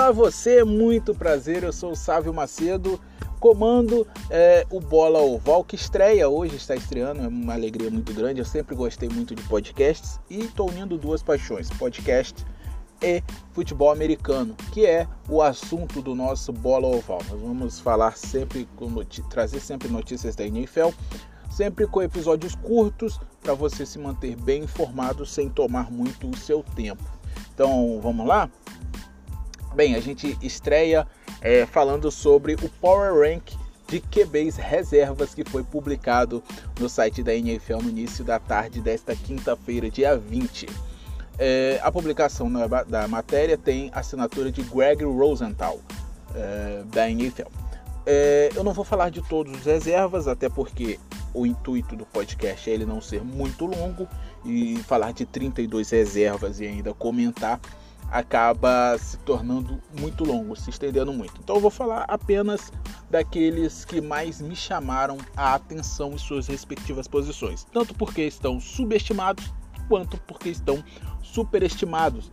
Olá você, muito prazer, eu sou o Sávio Macedo, comando é, o Bola Oval que estreia hoje, está estreando, é uma alegria muito grande, eu sempre gostei muito de podcasts e estou unindo duas paixões, podcast e futebol americano, que é o assunto do nosso Bola Oval. Nós vamos falar sempre, trazer sempre notícias da NFL, sempre com episódios curtos para você se manter bem informado sem tomar muito o seu tempo. Então vamos lá? Bem, a gente estreia é, falando sobre o Power Rank de QBs reservas que foi publicado no site da NFL no início da tarde desta quinta-feira, dia 20. É, a publicação da matéria tem assinatura de Greg Rosenthal, é, da NFL. É, eu não vou falar de todos os reservas, até porque o intuito do podcast é ele não ser muito longo e falar de 32 reservas e ainda comentar acaba se tornando muito longo, se estendendo muito. Então eu vou falar apenas daqueles que mais me chamaram a atenção em suas respectivas posições, tanto porque estão subestimados quanto porque estão superestimados.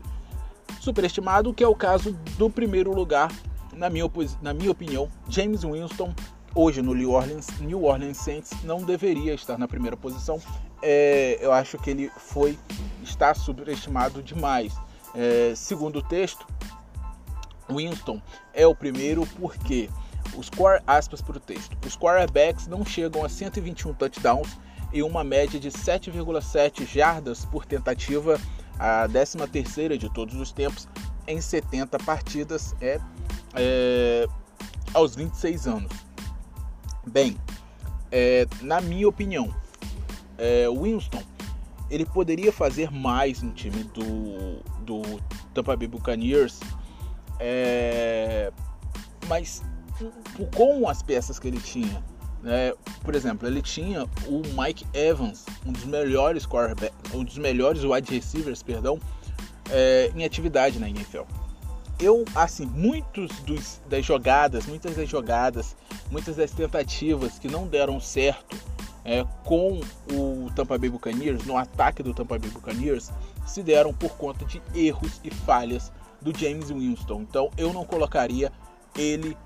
Superestimado que é o caso do primeiro lugar, na minha, na minha opinião, James Winston, hoje no New Orleans, New Orleans Saints, não deveria estar na primeira posição. É, eu acho que ele foi está superestimado demais. É, segundo o texto, Winston é o primeiro porque os aspas para o texto, os quarterbacks não chegam a 121 touchdowns e uma média de 7,7 jardas por tentativa, a 13 terceira de todos os tempos em 70 partidas é, é aos 26 anos. Bem, é, na minha opinião, é, Winston ele poderia fazer mais no time do, do Tampa Bay Buccaneers, é, mas com as peças que ele tinha, né? por exemplo, ele tinha o Mike Evans, um dos melhores um dos melhores wide receivers, perdão, é, em atividade na NFL. Eu, assim, muitos dos, das jogadas, muitas das jogadas, muitas das tentativas que não deram certo é, com o Tampa Bay Buccaneers, no ataque do Tampa Bay Buccaneers, se deram por conta de erros e falhas do James Winston. Então eu não colocaria ele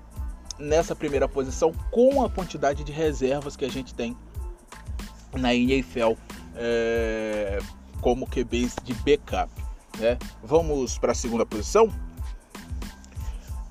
nessa primeira posição com a quantidade de reservas que a gente tem na NFL é, como QBs de backup. Né? Vamos para a segunda posição.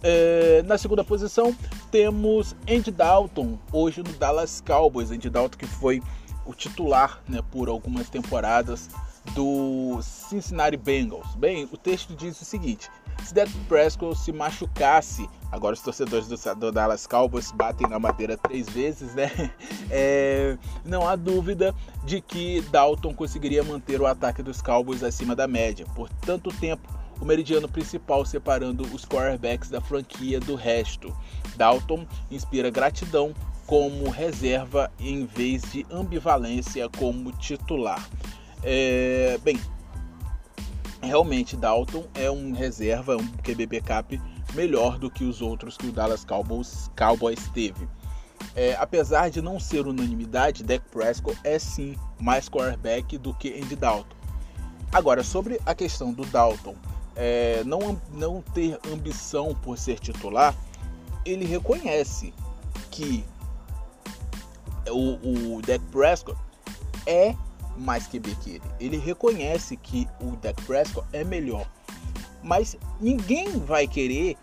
É, na segunda posição temos Andy Dalton, hoje no Dallas Cowboys. Andy Dalton que foi o titular né, por algumas temporadas do Cincinnati Bengals. Bem, o texto diz o seguinte: se Dak Prescott se machucasse, agora os torcedores do, do, Dallas Cowboys batem na madeira três vezes, né? É, não há dúvida de que Dalton conseguiria manter o ataque dos Cowboys acima da média por tanto tempo o meridiano principal separando os quarterbacks da franquia do resto. Dalton inspira gratidão como reserva em vez de ambivalência como titular. É, bem, realmente Dalton é um reserva, um QB backup melhor do que os outros que o Dallas Cowboys, Cowboys teve. É, apesar de não ser unanimidade, Dak Prescott é sim mais quarterback do que Andy Dalton. Agora, sobre a questão do Dalton é, não, não ter ambição por ser titular, ele reconhece que o, o Dak Prescott é mais QB que ele. Ele reconhece que o Dak Prescott é melhor. Mas ninguém vai querer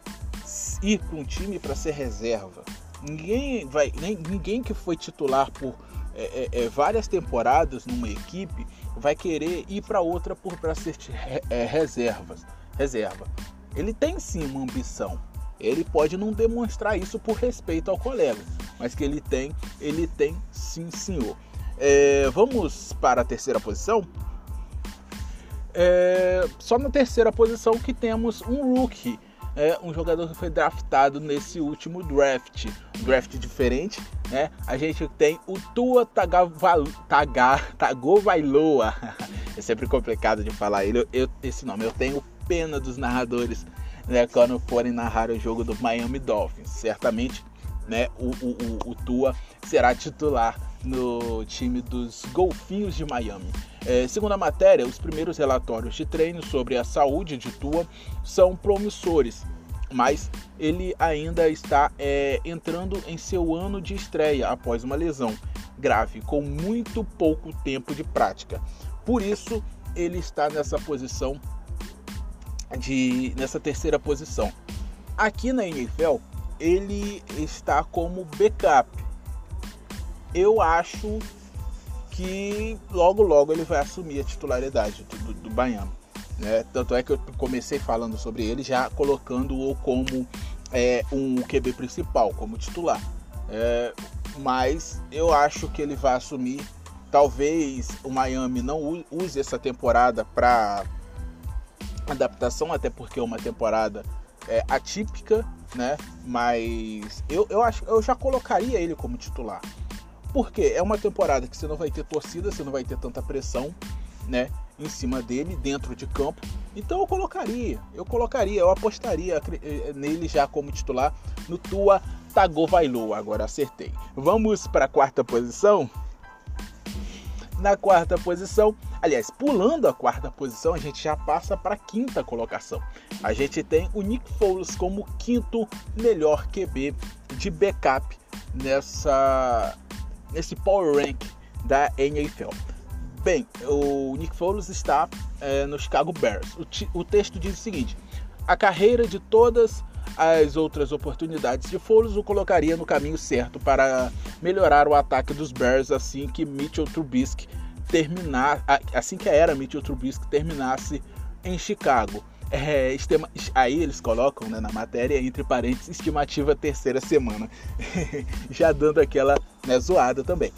ir para um time para ser reserva. Ninguém vai, ninguém que foi titular por é, é, é várias temporadas numa equipe vai querer ir para outra por para ser é, reservas reserva. Ele tem sim uma ambição. Ele pode não demonstrar isso por respeito ao colega, mas que ele tem, ele tem sim, senhor. É, vamos para a terceira posição. É, só na terceira posição que temos um rookie, é, um jogador que foi draftado nesse último draft, um draft diferente, né? A gente tem o Tua Tagovailoa, é sempre complicado de falar ele, eu, esse nome. Eu tenho pena dos narradores né, quando forem narrar o jogo do Miami Dolphins. Certamente né, o, o, o, Tua será titular no time dos Golfinhos de Miami. É, segundo a matéria, os primeiros relatórios de treino sobre a saúde de Tua são promissores. mas ele ainda está é, entrando em seu ano de estreia após uma lesão grave, com muito pouco tempo de prática. Por isso, ele está nessa posição de nessa terceira posição. Aqui na NFL, ele está como backup. Eu acho que logo logo ele vai assumir a titularidade do, do Baiano. Né? Tanto é que eu comecei falando sobre ele já colocando-o como é, um QB principal, como titular. É, mas eu acho que ele vai assumir. Talvez o Miami não use essa temporada para adaptação, até porque é uma temporada é, atípica, né? Mas eu, eu acho eu já colocaria ele como titular. Porque é uma temporada que você não vai ter torcida, você não vai ter tanta pressão, né? Em cima dele, dentro de campo. Então eu colocaria, eu colocaria, eu apostaria eh, nele já como titular no Tua Tagovailoa. Agora acertei. Vamos para a quarta posição. Na quarta posição, aliás, pulando a quarta posição, a gente já passa para a quinta colocação. A gente tem o Nick Foles como quinto melhor QB de backup nessa nesse power rank da NFL. Bem, o Nick Foles está é, no Chicago Bears. O, o texto diz o seguinte: a carreira de todas as outras oportunidades de Foles o colocaria no caminho certo para melhorar o ataque dos Bears assim que Mitchell Trubisky terminar, assim que a era Mitchell Trubisky terminasse em Chicago. É, estima, aí eles colocam né, na matéria, entre parênteses, estimativa terceira semana. já dando aquela né, zoada também.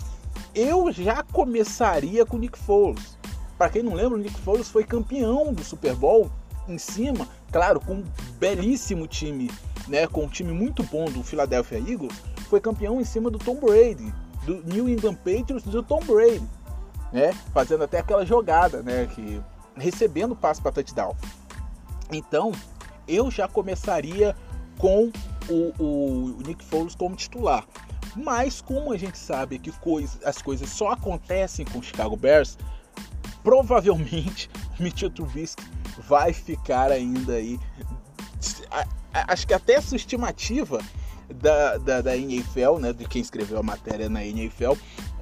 Eu já começaria com o Nick Foles. Para quem não lembra, o Nick Foles foi campeão do Super Bowl em cima, claro, com um belíssimo time, né, com um time muito bom do Philadelphia Eagles, foi campeão em cima do Tom Brady, do New England Patriots do Tom Brady, né, fazendo até aquela jogada, né, que recebendo passe para touchdown. Então, eu já começaria com o, o, o Nick Foles como titular. Mas como a gente sabe que coisa, as coisas só acontecem com o Chicago Bears, provavelmente Mitchell Trubisky vai ficar ainda aí. Acho que até a sua estimativa da, da, da NFL, né, de quem escreveu a matéria na NFL,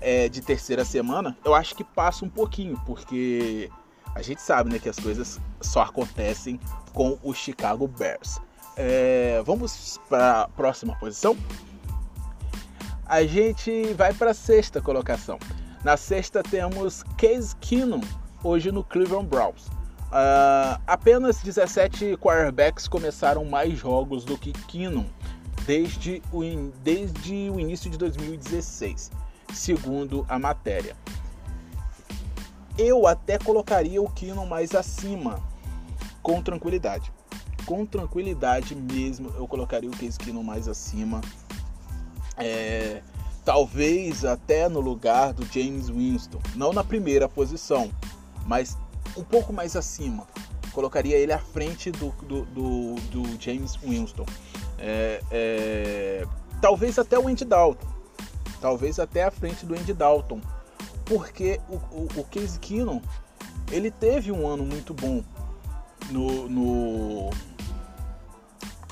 é, de terceira semana, eu acho que passa um pouquinho, porque a gente sabe né, que as coisas só acontecem com o Chicago Bears. É, vamos para a próxima posição? A gente vai para a sexta colocação. Na sexta temos Case Keenum, hoje no Cleveland Browns. Uh, apenas 17 quarterbacks começaram mais jogos do que Keenum desde o, desde o início de 2016, segundo a matéria. Eu até colocaria o Keenum mais acima, com tranquilidade. Com tranquilidade mesmo, eu colocaria o Case Keenum mais acima. É, talvez até no lugar do James Winston, não na primeira posição, mas um pouco mais acima. Colocaria ele à frente do, do, do, do James Winston. É, é, talvez até o Andy Dalton. Talvez até à frente do Andy Dalton. Porque o, o, o Case Keenum, ele teve um ano muito bom no, no,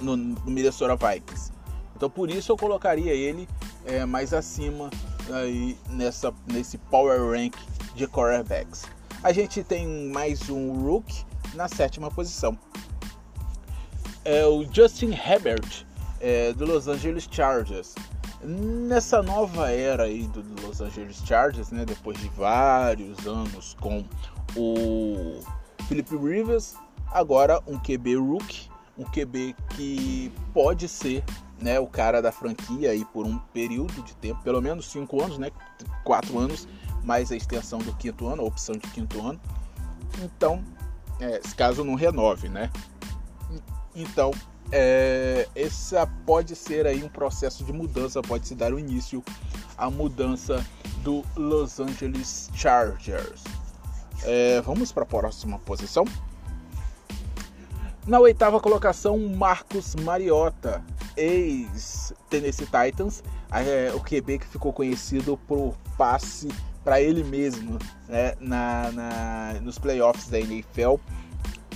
no, no Minnesota Vikings. Então por isso eu colocaria ele é, mais acima aí nessa, nesse power rank de quarterbacks. A gente tem mais um rookie na sétima posição. É o Justin Herbert, é, do Los Angeles Chargers. Nessa nova era aí do Los Angeles Chargers, né, depois de vários anos com o Philip Rivers, agora um QB rookie, um QB que pode ser né, o cara da franquia aí por um período de tempo, pelo menos cinco anos, né, quatro anos, mais a extensão do quinto ano, a opção de quinto ano. Então, é, caso não renove, né? Então, é, essa pode ser aí um processo de mudança, pode se dar o início à mudança do Los Angeles Chargers. É, vamos para a próxima posição. Na oitava colocação, Marcos Mariota, ex-Tennessee Titans, é, o QB que ficou conhecido por passe para ele mesmo né, na, na, nos playoffs da NFL.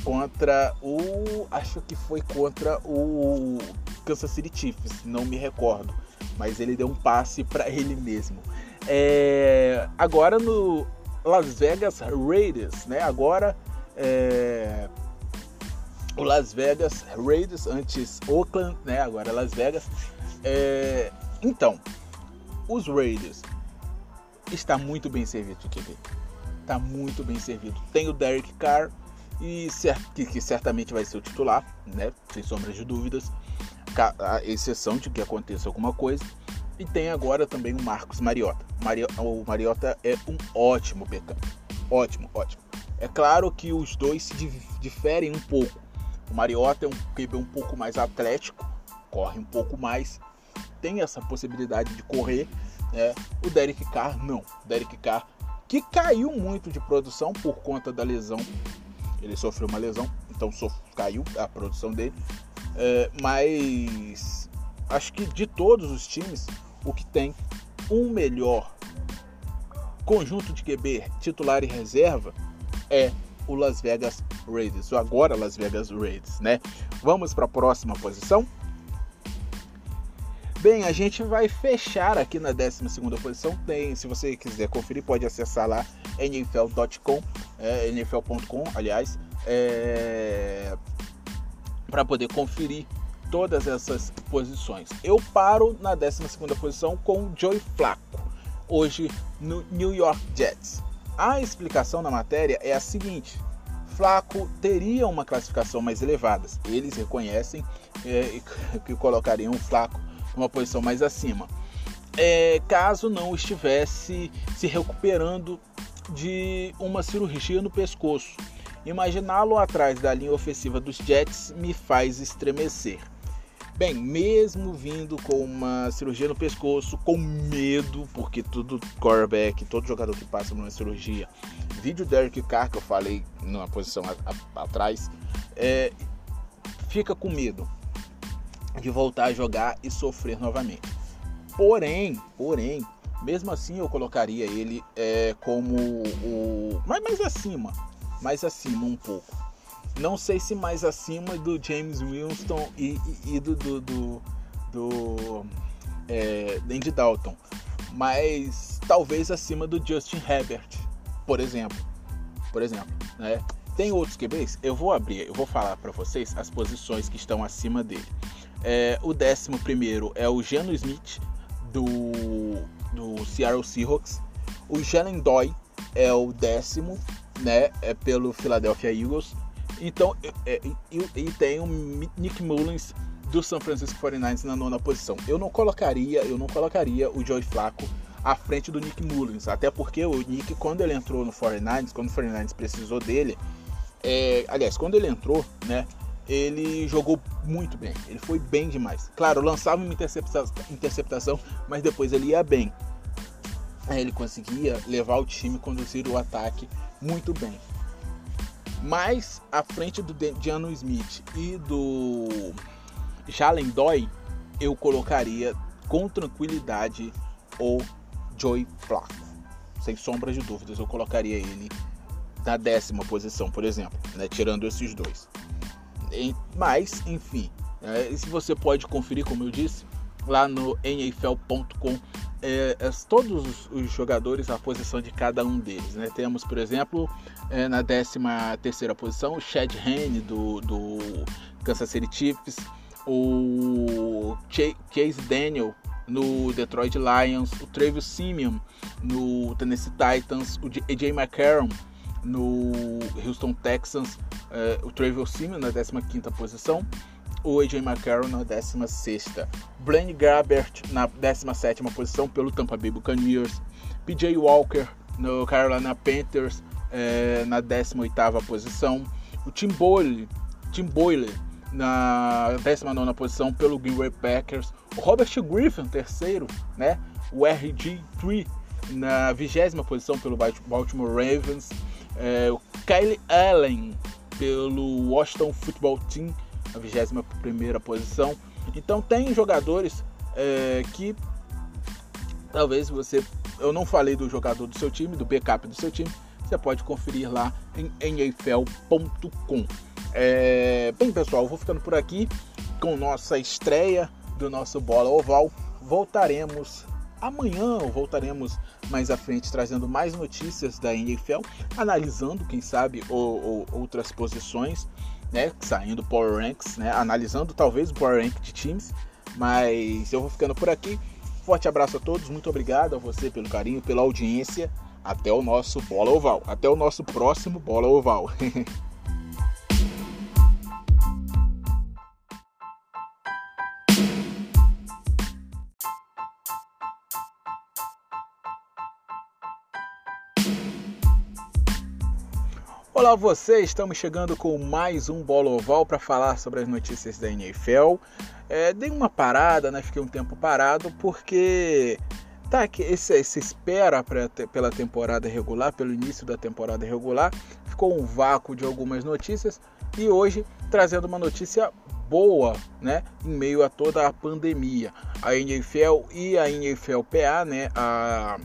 contra o. Acho que foi contra o Kansas City Chiefs, não me recordo. Mas ele deu um passe para ele mesmo. É, agora no Las Vegas Raiders, né? Agora é, o Las Vegas Raiders, antes Oakland, né? Agora Las Vegas. É, então, os Raiders está muito bem servido de QB. Está muito bem servido. Tem o Derek Carr, e que, que certamente vai ser o titular, né? Sem sombra de dúvidas, a exceção de que aconteça alguma coisa. E tem agora também o Marcos Mariota. O Mariota é um ótimo backup. Ótimo, ótimo. É claro que os dois se diferem um pouco. O Mariota é um QB um pouco mais atlético, corre um pouco mais, tem essa possibilidade de correr. Né? O Derek Carr não. O Derek Carr que caiu muito de produção por conta da lesão ele sofreu uma lesão, então caiu a produção dele. É, mas acho que de todos os times, o que tem um melhor conjunto de QB titular e reserva é o Las Vegas Raiders, ou agora Las Vegas Raiders, né? Vamos para a próxima posição. Bem, a gente vai fechar aqui na 12 posição. Tem, se você quiser conferir, pode acessar lá nfl.com, é, nfl.com, aliás, é, para poder conferir todas essas posições. Eu paro na 12 posição com o Joey Flacco, hoje no New York Jets. A explicação na matéria é a seguinte: Flaco teria uma classificação mais elevada. Eles reconhecem é, que colocariam o Flaco uma posição mais acima. É, caso não estivesse se recuperando de uma cirurgia no pescoço. Imaginá-lo atrás da linha ofensiva dos Jets me faz estremecer. Bem, mesmo vindo com uma cirurgia no pescoço, com medo, porque todo quarterback, todo jogador que passa por uma cirurgia, vídeo Derek Carr, que eu falei numa posição atrás, é, fica com medo de voltar a jogar e sofrer novamente. Porém, porém, mesmo assim eu colocaria ele é, como o mais, mais acima, mais acima um pouco. Não sei se mais acima do James Winston e, e, e do, do, do, do é, Andy Dalton, mas talvez acima do Justin Herbert, por exemplo. Por exemplo, né? Tem outros QBs? Eu vou abrir, eu vou falar para vocês as posições que estão acima dele. É, o décimo primeiro é o Geno Smith, do, do Seattle Seahawks. O Jalen Doy é o décimo, né? É pelo Philadelphia Eagles. Então, é, e, tem o Nick Mullins do San Francisco 49ers na nona posição. Eu não colocaria, eu não colocaria o Joey Flacco à frente do Nick Mullins, até porque o Nick, quando ele entrou no 49ers, quando o 49ers precisou dele, é, aliás, quando ele entrou, né? ele jogou muito bem. Ele foi bem demais. Claro, lançava uma interceptação, mas depois ele ia bem. Ele conseguia levar o time, conduzir o ataque muito bem. Mas à frente do Diano Smith e do Jalen Doy, eu colocaria com tranquilidade o Joey Flacco. Sem sombra de dúvidas, eu colocaria ele na décima posição, por exemplo, né, tirando esses dois. Mas, enfim, é, se você pode conferir, como eu disse, lá no NFL.com, é, é, todos os, jogadores, a posição de cada um deles. Né? Temos, por exemplo, é, na 13 terceira posição, o Chad Henne do, do Kansas City Chiefs, o Chase Daniel no Detroit Lions, o Travis Simeon no Tennessee Titans, o AJ McCarron no Houston Texans, uh, o Trevor Simeon na 15ª posição, o AJ McCarron na 16ª, Blaine Gabbert na 17ª posição pelo Tampa Bay Buccaneers, PJ Walker no Carolina Panthers uh, na 18ª posição, o Tim Boyle, Tim Boyle na 19ª posição pelo Green Bay Packers, o Robert Griffin, terceiro, né? o RG3 na 20 posição pelo Baltimore Ravens, é, o Kyle Allen pelo Washington Football Team, na 21 posição. Então tem jogadores é, que talvez você. Eu não falei do jogador do seu time, do backup do seu time. Você pode conferir lá em NFL.com. É... Bem, pessoal, vou ficando por aqui com nossa estreia do nosso Bola Oval. Voltaremos amanhã, voltaremos mais à frente trazendo mais notícias da NFL, analisando, quem sabe, ou, ou, outras posições, né? Saindo Power Ranks, né? Analisando talvez o Power Rank de times. Mas eu vou ficando por aqui. Forte abraço a todos, muito obrigado a você pelo carinho, pela audiência. Até o nosso Bola Oval. Até o nosso próximo Bola Oval. Olá você, estamos chegando com mais um Bola Oval para falar sobre as notícias da NFL. É, dei uma parada, né? Fiquei um tempo parado porque tá que esse, esse espera pra, pela temporada regular, pelo início da temporada regular, ficou um vácuo de algumas notícias e hoje trazendo uma notícia boa, né, em meio a toda a pandemia. A NFL e a NFLPA, né, a,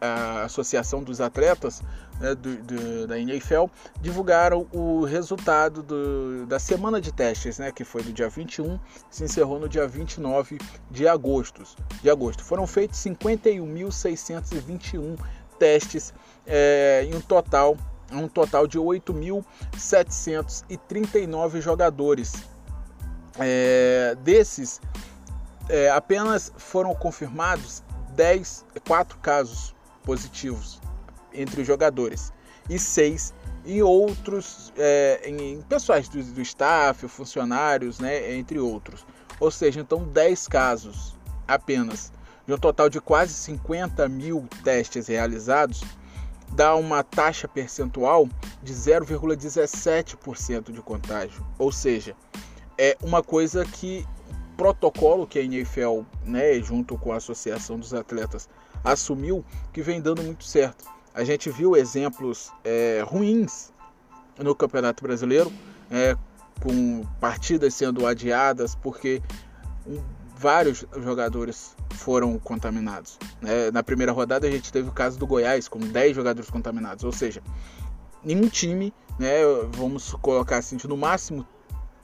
a Associação dos Atletas né, do, do, da NFL divulgaram o resultado do, da semana de testes, né, que foi do dia 21, se encerrou no dia 29 de agosto. De agosto. Foram feitos 51.621 testes é, em um total um total de 8.739 jogadores. É, desses, é, apenas foram confirmados 10, 4 casos positivos entre os jogadores e seis em outros, é, em pessoais do, do staff, funcionários, né, entre outros. Ou seja, então 10 casos apenas, de um total de quase 50 mil testes realizados, dá uma taxa percentual de 0,17% de contágio. Ou seja, é uma coisa que protocolo que a NFL, né, junto com a Associação dos Atletas, assumiu, que vem dando muito certo a gente viu exemplos é, ruins no Campeonato Brasileiro, é, com partidas sendo adiadas porque vários jogadores foram contaminados. É, na primeira rodada a gente teve o caso do Goiás com 10 jogadores contaminados, ou seja, nenhum time, né, vamos colocar assim, no máximo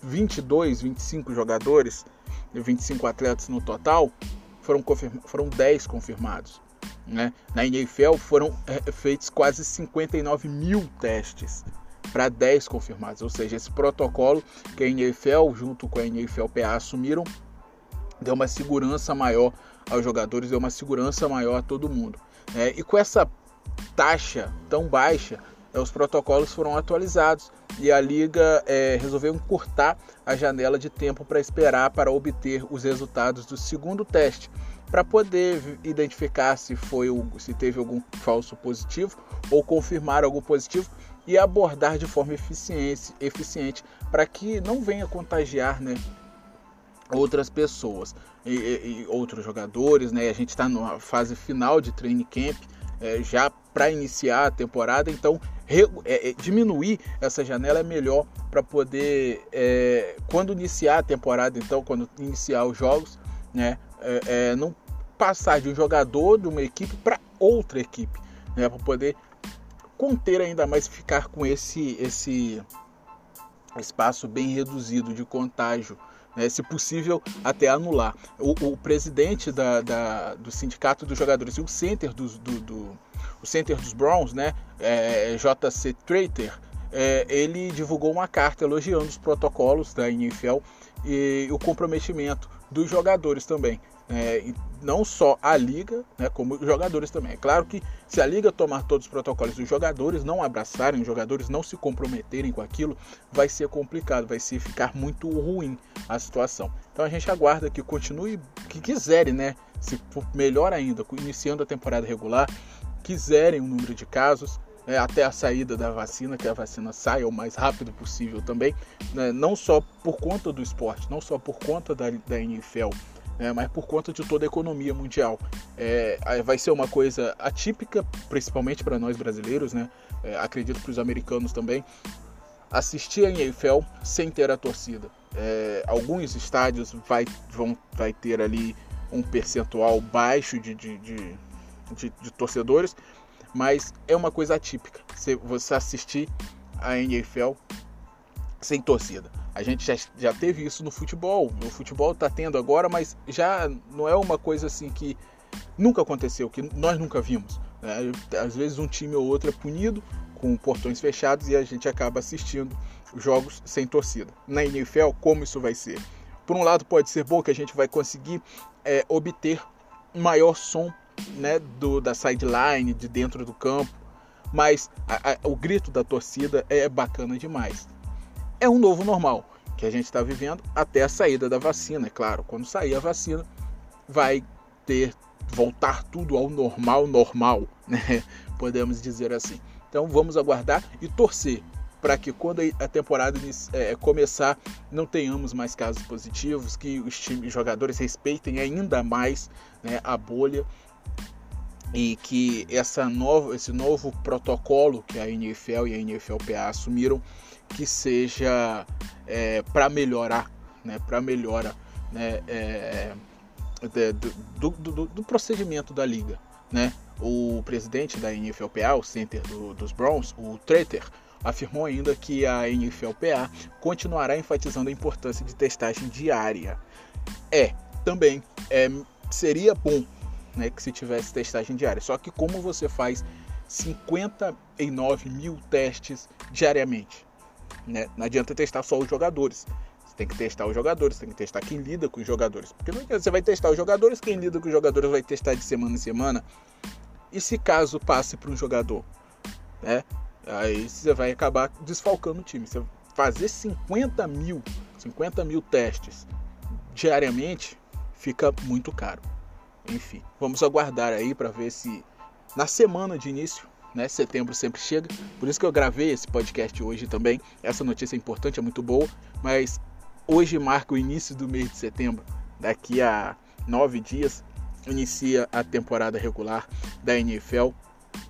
22, 25 jogadores, 25 atletas no total, foram, foram 10 confirmados. Né? Na NFL foram é, feitos quase 59 mil testes para 10 confirmados, ou seja, esse protocolo que a NFL junto com a NFLPA assumiram deu uma segurança maior aos jogadores, deu uma segurança maior a todo mundo. Né? E com essa taxa tão baixa, é, os protocolos foram atualizados e a liga é, resolveu encurtar a janela de tempo para esperar para obter os resultados do segundo teste para poder identificar se foi se teve algum falso positivo ou confirmar algum positivo e abordar de forma eficiente, eficiente para que não venha contagiar, né, outras pessoas e, e, e outros jogadores, né? A gente está na fase final de training camp, é, já para iniciar a temporada, então re, é, é, diminuir essa janela é melhor para poder, é, quando iniciar a temporada, então quando iniciar os jogos, né, é, é, não passar de um jogador de uma equipe para outra equipe, né, para poder conter ainda mais ficar com esse esse espaço bem reduzido de contágio, né, se possível até anular. O, o presidente da, da, do sindicato dos jogadores e o center dos, do, do, o center dos Browns, né, é, JC Trader, é, ele divulgou uma carta elogiando os protocolos da NFL e o comprometimento dos jogadores também. É, não só a liga, né, como os jogadores também. É claro que se a liga tomar todos os protocolos dos jogadores, não abraçarem os jogadores, não se comprometerem com aquilo, vai ser complicado, vai ser ficar muito ruim a situação. Então a gente aguarda que continue, que quiserem, né, se melhor ainda, iniciando a temporada regular, quiserem um número de casos, é, até a saída da vacina, que a vacina saia o mais rápido possível também, né, não só por conta do esporte, não só por conta da, da NFL, né, mas por conta de toda a economia mundial. É, vai ser uma coisa atípica, principalmente para nós brasileiros, né? É, acredito para os americanos também, assistir a NFL sem ter a torcida. É, alguns estádios vai, vão, vai ter ali um percentual baixo de, de, de, de, de torcedores, mas é uma coisa atípica. Você, assistir a NFL sem torcida. A gente já, já teve isso no futebol. O futebol está tendo agora, mas já não é uma coisa assim que nunca aconteceu, que nós nunca vimos. Né? Às vezes um time ou outro é punido com portões fechados e a gente acaba assistindo jogos sem torcida. Na NFL, como isso vai ser? Por um lado, pode ser bom que a gente vai conseguir é, obter maior som né, do, da sideline, de dentro do campo, mas a, a, o grito da torcida é bacana demais. É um novo normal que a gente está vivendo até a saída da vacina, é claro. Quando sair a vacina, vai ter voltar tudo ao normal, normal, né? Podemos dizer assim. Então vamos aguardar e torcer para que quando a temporada é, começar não tenhamos mais casos positivos, que os times, jogadores respeitem ainda mais né, a bolha e que essa nova, esse novo protocolo que a NFL e a NFLPA assumiram que seja é, para melhorar, né, para melhora né, é, do, do, do, procedimento da liga, né? O presidente da NFLPA, o center do, dos Browns, o Treter, afirmou ainda que a NFLPA continuará enfatizando a importância de testagem diária. É, também é, seria bom né, que se tivesse testagem diária, só que como você faz 59 mil testes diariamente? Né? Não adianta testar só os jogadores. Você tem que testar os jogadores, tem que testar quem lida com os jogadores. Porque não adianta, você vai testar os jogadores, quem lida com os jogadores vai testar de semana em semana. E se caso passe para um jogador, né? Aí você vai acabar desfalcando o time. Você fazer 50 mil, 50 mil testes diariamente fica muito caro. Enfim, vamos aguardar aí para ver se na semana de início, né? Setembro sempre chega. Por isso que eu gravei esse podcast hoje também. Essa notícia é importante, é muito boa, mas hoje marca o início do mês de setembro. Daqui a nove dias inicia a temporada regular da NFL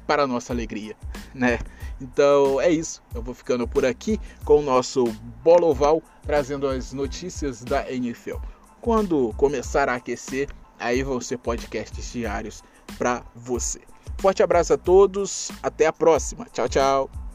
para nossa alegria, né? Então é isso. Eu vou ficando por aqui com o nosso Bola Oval trazendo as notícias da NFL. Quando começar a aquecer, aí vão ser podcasts diários para você. Forte abraço a todos, até a próxima. Tchau, tchau.